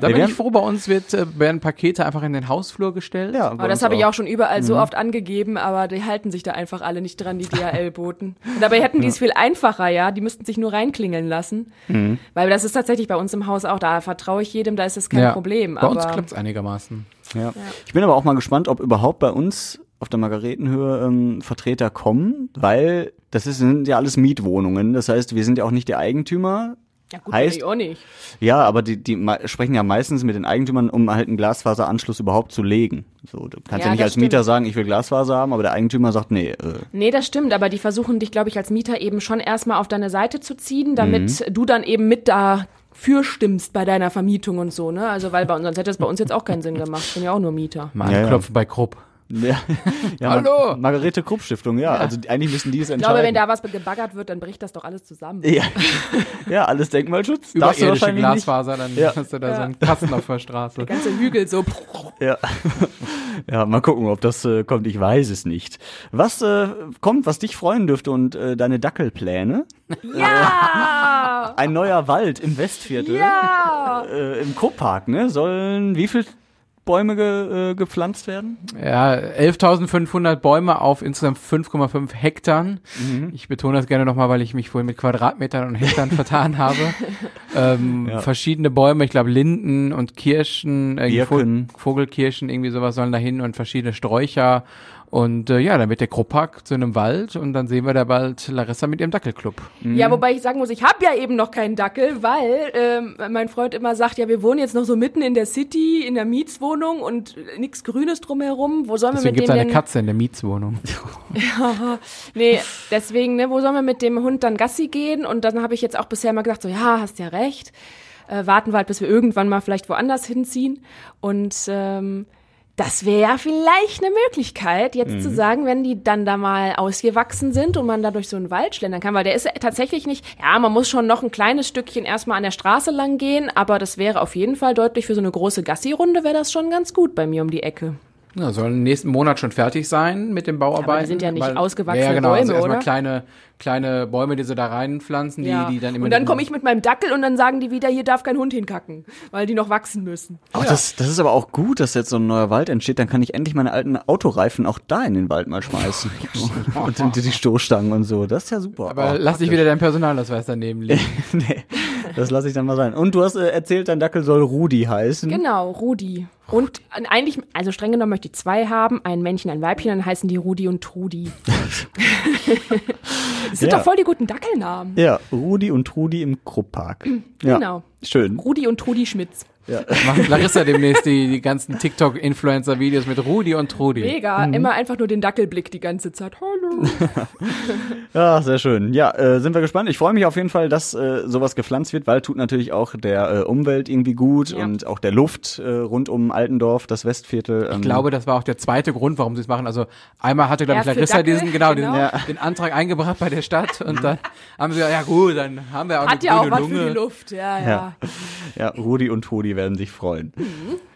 Da bin ich froh, bei uns wird, äh, werden Pakete einfach in den Hausflur gestellt. Ja, Aber das habe ich auch schon überall Mhm. so oft angegeben, aber die halten sich da einfach alle nicht dran, die DHL-Boten. Dabei hätten die es viel einfacher, ja. Die müssten sich nur reinklingeln lassen. Mhm. Weil das ist tatsächlich bei uns im Haus auch, da vertraue ich jedem, da ist es kein Ja. Problem. Bei aber uns klappt es einigermaßen. Ja. Ich bin aber auch mal gespannt, ob überhaupt bei uns auf der Margaretenhöhe ähm, Vertreter kommen, weil das ist, sind ja alles Mietwohnungen. Das heißt, wir sind ja auch nicht die Eigentümer. Ja, gut, heißt- ich auch nicht. Ja, aber die, die sprechen ja meistens mit den Eigentümern, um halt einen Glasfaseranschluss überhaupt zu legen. So, du kannst ja, Ja, nicht das als Mieter stimmt. sagen, ich will Glasfaser haben, aber der Eigentümer sagt, nee, äh, Nee, das stimmt, aber die versuchen dich, glaube ich, als Mieter eben schon erstmal auf deine Seite zu ziehen, damit du dann eben mit dafür stimmst bei deiner Vermietung und so, ne? Also, weil bei uns, sonst hätte es bei uns jetzt auch keinen Sinn gemacht. Ich bin ja auch nur Mieter. Mal Ja, ja. anklopfen bei Krupp. Ja, ja Hallo! Mar Margarete Krupp Stiftung, ja, Also die- eigentlich müssen die es Ich entscheiden. glaube, wenn da was gebaggert wird, dann bricht das doch alles zusammen. ja. ja, alles Denkmalschutz. Du Überirdische Glasfaser, dann Ja. hast du da so einen Kasten auf der Straße. Der ganze Hügel so. nicht. Ja. ja, mal gucken, ob das äh, kommt. Ich weiß es nicht. Was äh, kommt, was dich freuen dürfte und äh, deine Dackelpläne? Ja! Ein neuer Wald im Westviertel. Ja! Äh, Im Krupppark, ne? Sollen wie viel Bäume ge, äh, gepflanzt werden? Ja, 11.500 Bäume auf insgesamt 5,5 Hektar. Ich betone das gerne nochmal, weil ich mich vorhin mit Quadratmetern und Hektar vertan habe. Ähm, Ja. Verschiedene Bäume, ich glaube Linden und Kirschen. Vo- Vogelkirschen, irgendwie sowas sollen dahin und verschiedene Sträucher. Und äh, ja, dann wird der Krupppark zu einem Wald und dann sehen wir da bald Larissa mit ihrem Dackelclub. Ja, wobei ich sagen muss, ich habe ja eben noch keinen Dackel, weil ähm, mein Freund immer sagt, ja, wir wohnen jetzt noch so mitten in der City, in der Mietswohnung und äh, nichts Grünes drumherum. Wo sollen wir Deswegen mit gibt dem es eine denn? Katze in der Mietswohnung. Nee, deswegen, ne, wo sollen wir mit dem Hund dann Gassi gehen? Und dann habe ich jetzt auch bisher immer gedacht, so, ja, hast ja recht. Äh, warten wir halt, bis wir irgendwann mal vielleicht woanders hinziehen. Und ähm, das wäre ja vielleicht eine Möglichkeit, jetzt zu sagen, wenn die dann da mal ausgewachsen sind und man da durch so einen Wald schlendern kann, weil der ist tatsächlich nicht, ja, man muss schon noch ein kleines Stückchen erstmal an der Straße lang gehen, aber das wäre auf jeden Fall deutlich für so eine große Gassi-Runde, wäre das schon ganz gut bei mir um die Ecke. Ja, sollen nächsten Monat schon fertig sein mit den Bauarbeiten. Aber die sind ja nicht ausgewachsene ja, genau, also Bäume, erstmal oder? kleine, kleine Bäume, die sie da reinpflanzen, die, die dann immer. und dann komme ich mit meinem Dackel und dann sagen die wieder, hier darf kein Hund hinkacken, weil die noch wachsen müssen. Ach, das, das ist aber auch gut, dass jetzt so ein neuer Wald entsteht. Dann kann ich endlich meine alten Autoreifen auch da in den Wald mal schmeißen. und die, die Stoßstangen und so. Das ist ja super. Aber Oh, lass nicht wieder deinen Personalausweis daneben liegen. nee, das lasse ich dann mal sein. Und du hast äh, erzählt, dein Dackel soll Rudi heißen. Genau, Rudi. Und eigentlich, also streng genommen möchte ich zwei haben, ein Männchen, ein Weibchen, dann heißen die Rudi und Trudi. das sind Ja. doch voll die guten Dackelnamen. Ja, Rudi und Trudi im Krupppark. Ja, Genau. Schön. Rudi und Trudi Schmitz. Macht Larissa demnächst die, die ganzen TikTok-Influencer-Videos mit Rudi und Trudi. Mega, immer einfach nur den Dackelblick die ganze Zeit. Hallo. Ja, sehr schön. Ja, äh, sind wir gespannt. Ich freue mich auf jeden Fall, dass äh, sowas gepflanzt wird, weil tut natürlich auch der äh, Umwelt irgendwie gut Ja. und auch der Luft äh, rund um Altendorf, das Westviertel. Ähm, Ich glaube, das war auch der zweite Grund, warum sie es machen. Also einmal hatte, glaube ich, Larissa Dackel, diesen, genau, genau. Den, Ja. den Antrag eingebracht bei der Stadt und dann haben sie gesagt, ja gut, dann haben wir auch Hat eine ja auch was Lunge. für die Luft. Ja, ja. Ja. Ja, Rudi und Trudi werden sich freuen.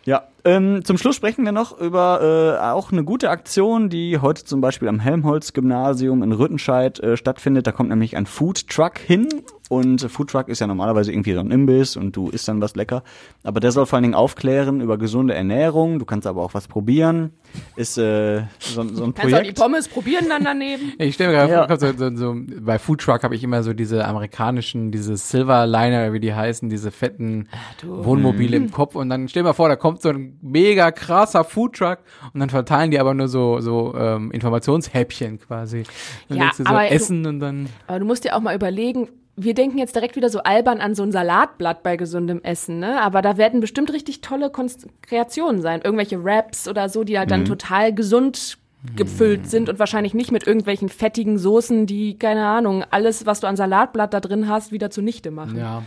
Ja, ähm, zum Schluss sprechen wir noch über äh, auch eine gute Aktion, die heute zum Beispiel am Helmholtz-Gymnasium in Rüttenscheid äh, stattfindet. Da kommt nämlich ein Food Truck hin. Und Foodtruck ist ja normalerweise irgendwie so ein Imbiss und du isst dann was lecker. Aber der soll vor allen Dingen aufklären über gesunde Ernährung. Du kannst aber auch was probieren. Ist äh, so, so ein Kannst auch die Projekt. Pommes probieren dann daneben. Ich stelle mir gerade Ja. vor, so, so, so, bei Food Truck habe ich immer so diese amerikanischen, diese Silverliner, wie die heißen, diese fetten Wohnmobile im Kopf und dann stell dir mal vor, da kommt so ein mega krasser Food Truck und dann verteilen die aber nur so so ähm, Informationshäppchen quasi. Dann Ja, legst du so aber du- Essen und dann Aber du musst dir auch mal überlegen, wir denken jetzt direkt wieder so albern an so ein Salatblatt bei gesundem Essen, ne? Aber da werden bestimmt richtig tolle Konst Kreationen sein. Irgendwelche Wraps oder so, die halt dann total gesund gefüllt sind und wahrscheinlich nicht mit irgendwelchen fettigen Soßen, die, keine Ahnung, alles, was du an Salatblatt da drin hast, wieder zunichte machen. ja.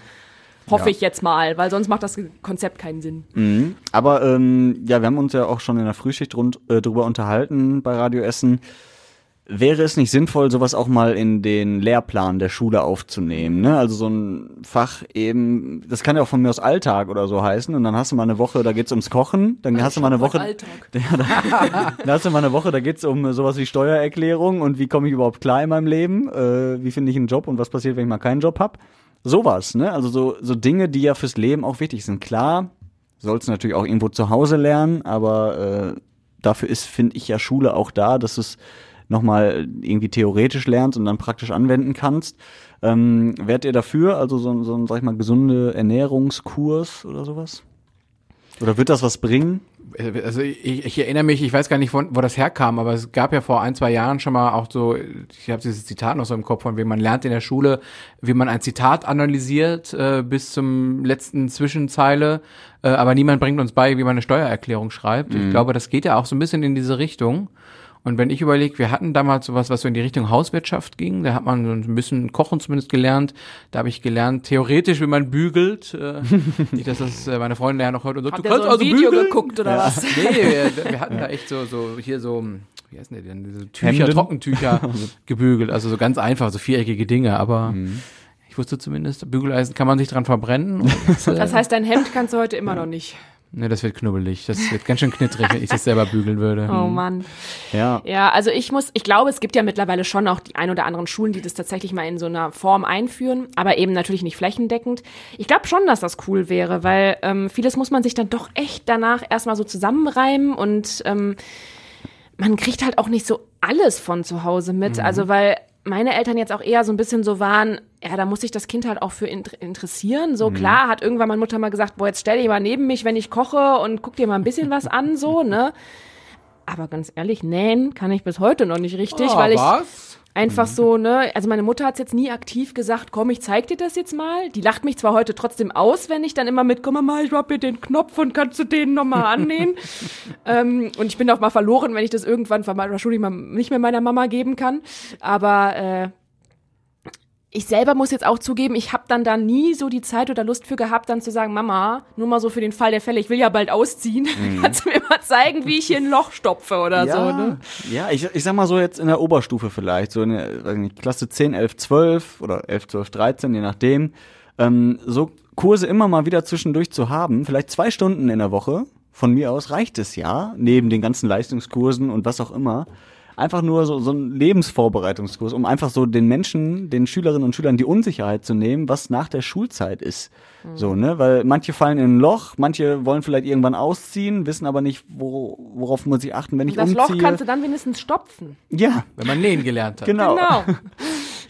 Hoffe ich jetzt mal, weil sonst macht das Konzept keinen Sinn. Mhm. Aber ähm, ja, wir haben uns ja auch schon in der Frühschicht rund, äh, drüber unterhalten bei Radio Essen. Wäre es nicht sinnvoll, sowas auch mal in den Lehrplan der Schule aufzunehmen? Ne? Also so ein Fach eben, das kann ja auch von mir aus Alltag oder so heißen. Und dann hast du mal eine Woche, da geht's ums Kochen. Dann hast du mal eine Woche, Alltag. da hast du mal eine Woche, da geht's um sowas wie Steuererklärung und wie komme ich überhaupt klar in meinem Leben? Äh, wie finde ich einen Job und was passiert, wenn ich mal keinen Job hab? Sowas, ne? Also so, so Dinge, die ja fürs Leben auch wichtig sind. Klar, sollst du natürlich auch irgendwo zu Hause lernen, aber äh, dafür ist, finde ich, ja Schule auch da, dass es nochmal irgendwie theoretisch lernst und dann praktisch anwenden kannst. Ähm, wärt ihr dafür, also so, ein- so ein, sag ich mal, gesunde Ernährungskurs oder sowas? Oder wird das was bringen? Also ich, ich erinnere mich, ich weiß gar nicht, von, wo das herkam, aber es gab ja vor ein, zwei Jahren schon mal auch so, ich habe dieses Zitat noch so im Kopf, von wem man lernt in der Schule, wie man ein Zitat analysiert äh, bis zum letzten Zwischenzeile, äh, aber niemand bringt uns bei, wie man eine Steuererklärung schreibt. Ich glaube, das geht ja auch so ein bisschen in diese Richtung. Und wenn ich überlege, wir hatten damals sowas, was so in die Richtung Hauswirtschaft ging, da hat man so ein bisschen Kochen zumindest gelernt. Da habe ich gelernt, theoretisch, wie man bügelt. Äh, nicht, dass das äh, meine Freundin ja noch heute und sagt, Habt du kannst so ein also Video bügeln? geguckt oder was? Nee, wir, wir hatten da echt so, so hier so, wie heißen die denn, diese Tücher, Hemden? Trockentücher gebügelt, also so ganz einfach, so viereckige Dinge, aber ich wusste zumindest, Bügeleisen kann man sich dran verbrennen. Und, äh, Das heißt, dein Hemd kannst du heute immer noch nicht. Nee, das wird knubbelig, das wird ganz schön knittrig, wenn ich das selber bügeln würde. Oh Mann. Ja. Ja, also ich muss, ich glaube, es gibt ja mittlerweile schon auch die ein oder anderen Schulen, die das tatsächlich mal in so einer Form einführen, aber eben natürlich nicht flächendeckend. Ich glaube schon, dass das cool wäre, weil ähm, vieles muss man sich dann doch echt danach erstmal so zusammenreimen und ähm, man kriegt halt auch nicht so alles von zu Hause mit. Also weil meine Eltern jetzt auch eher so ein bisschen so waren, ja, da muss sich das Kind halt auch für int- interessieren. So klar hat irgendwann meine Mutter mal gesagt, boah, jetzt stell dich mal neben mich, wenn ich koche und guck dir mal ein bisschen was an, so, ne? Aber ganz ehrlich, nähen kann ich bis heute noch nicht richtig, Ah, weil ich was? einfach so, ne, also meine Mutter hat jetzt nie aktiv gesagt, komm, ich zeig dir das jetzt mal. Die lacht mich zwar heute trotzdem aus, wenn ich dann immer mitkomme, Mama, ich hab hier den Knopf und kannst du den nochmal annähen? ähm, und ich bin auch mal verloren, wenn ich das irgendwann Schule mal nicht mehr meiner Mama geben kann. Aber äh, ich selber muss jetzt auch zugeben, ich habe dann da nie so die Zeit oder Lust für gehabt, dann zu sagen, Mama, nur mal so für den Fall der Fälle, ich will ja bald ausziehen, kannst du mir mal zeigen, wie ich hier ein Loch stopfe oder so, ne? ja ich, ich sag mal so jetzt in der Oberstufe vielleicht, so in der weiß nicht, Klasse 10, 11, 12 oder 11, 12, 13, je nachdem. Ähm, so Kurse immer mal wieder zwischendurch zu haben, vielleicht zwei Stunden in der Woche, von mir aus reicht es ja, neben den ganzen Leistungskursen und was auch immer. Einfach nur so, so ein Lebensvorbereitungskurs, um einfach so den Menschen, den Schülerinnen und Schülern die Unsicherheit zu nehmen, was nach der Schulzeit ist. So, ne? Weil manche fallen in ein Loch, manche wollen vielleicht irgendwann ausziehen, wissen aber nicht, wo, worauf muss ich achten, wenn ich Das umziehe. Loch kannst du dann wenigstens stopfen. ja, Wenn man nähen gelernt hat. genau. Genau.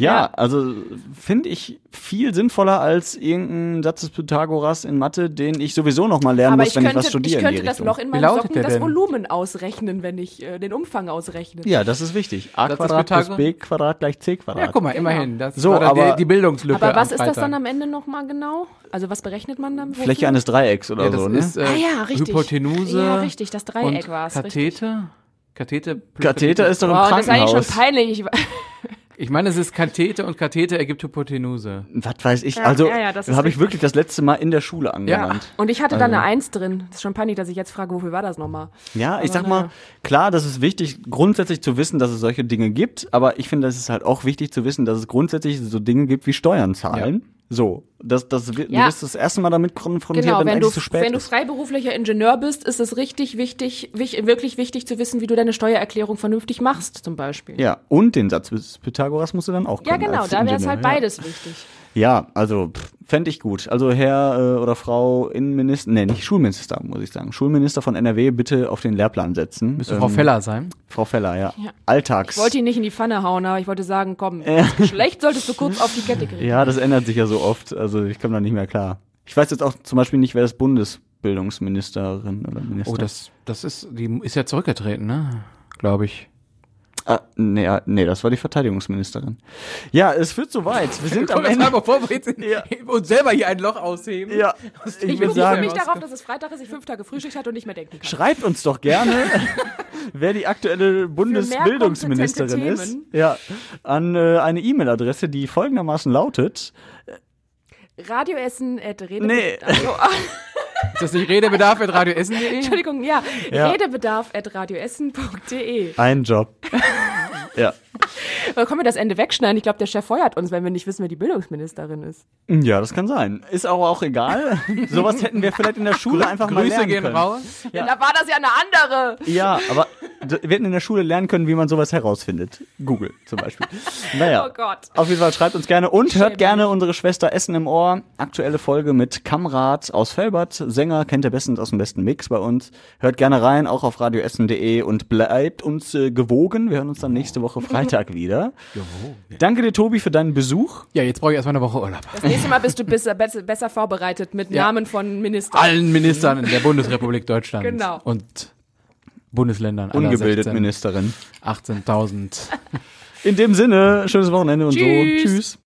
Ja, Ja. also finde ich viel sinnvoller als irgendein Satz des Pythagoras in Mathe, den ich sowieso noch mal lernen Aber muss, ich wenn könnte, ich was studiere. ich könnte in die das Richtung. Loch in meinen Socken, das denn? Volumen ausrechnen, wenn ich äh, den Umfang ausrechne. Ja, das ist wichtig. A Quadrat plus? B Quadrat gleich C Quadrat. Ja, guck mal, immerhin. Das So, war aber- die, die Bildungslücke. Aber was am ist das dann am Ende nochmal genau? Also was berechnet man dann? Fläche eines Dreiecks oder Ja, das so, ne? ist äh, Ah ja, richtig. Hypotenuse. Ja, richtig, das Dreieck und war's, Kathete. Kathete. plus Katheter ist doch im Wow, das ist eigentlich schon Krankenhaus. peinlich. Ich, Ich meine, es ist Kathete und Kathete ergibt Hypotenuse. Was weiß ich. Ja, also ja, ja, das habe ich wirklich das letzte Mal in der Schule angewandt. und ich hatte da eine Eins drin. Das ist schon peinlich, dass ich jetzt frage, wofür war das nochmal? Ja, ich Aber sag mal, klar, das ist wichtig, grundsätzlich zu wissen, dass es solche Dinge gibt, aber ich finde, es ist halt auch wichtig zu wissen, dass es grundsätzlich so Dinge gibt wie Steuern zahlen. So, das, das, wir- du Ja. wirst das erste Mal damit konfrontiert, Genau, wenn, wenn du, zu spät wenn du freiberuflicher Ingenieur bist, ist es richtig wichtig, wich, wirklich wichtig zu wissen, wie du deine Steuererklärung vernünftig machst, zum Beispiel. Ja, und den Satz des Pythagoras musst du dann auch Ja, können genau, als da wäre es halt ja. beides wichtig. Ja, also fände ich gut. Also Herr äh, oder Frau Innenminister, nee, nicht Schulminister, muss ich sagen. Schulminister von NRW bitte auf den Lehrplan setzen. Müsste Frau Feller sein. Frau Feller, ja. Ja. Alltags. Ich wollte ihn nicht in die Pfanne hauen, aber ich wollte sagen, komm, das Geschlecht solltest du kurz auf die Kette kriegen. ja, das ändert sich ja so oft. Also ich komme da nicht mehr klar. Ich weiß jetzt auch zum Beispiel nicht, wer das Bundesbildungsministerin oder Minister Oh, das, das ist, die ist ja zurückgetreten, ne? Glaube ich. Ah, nee, ah, nee, das war die Verteidigungsministerin. Ja, es führt so weit. Wir sind am Ende. bevor wir jetzt Ja. uns selber hier ein Loch ausheben. Ja, Ich ich berufe sagen, mich darauf, dass es Freitag ist, ich fünf Tage Frühstück hatte und nicht mehr denken kann. schreibt uns doch gerne, wer die aktuelle Bundesbildungsministerin ist. Ja, an äh, eine E-Mail-Adresse, die folgendermaßen lautet. Radioessen at Rede Nee. Ist das nicht Redebedarf at radioessen.de? Entschuldigung, ja. Ja. Redebedarf at radioessen.de. Ein Job. ja. Oder können wir das Ende wegschneiden? Ich glaube, der Chef feuert uns, wenn wir nicht wissen, wer die Bildungsministerin ist. Ja, das kann sein. Ist aber auch egal. Sowas hätten wir vielleicht in der Schule einfach mal Grüße lernen gehen können. raus. Ja. Da war das ja eine andere. Ja, aber wir hätten in der Schule lernen können, wie man sowas herausfindet. Google zum Beispiel. Naja. Oh Gott. Auf jeden Fall schreibt uns gerne und hört Schäme gerne unsere Schwester Essen im Ohr. Aktuelle Folge mit Kamrat aus Felbert. Sänger kennt ihr bestens aus dem besten Mix bei uns. Hört gerne rein, auch auf radioessen.de und bleibt uns äh, gewogen. Wir hören uns dann nächste Woche Freitag wieder. Danke dir, Tobi, für deinen Besuch. Ja, jetzt brauche ich erstmal eine Woche Urlaub. Das nächste Mal bist du besser, besser, besser vorbereitet mit Ja. Namen von Ministern. Allen Ministern in der Bundesrepublik Deutschland. Genau. Und Bundesländern. Ungebildet 16, Ministerin. 18.000. In dem Sinne, schönes Wochenende und Tschüss. so. Tschüss.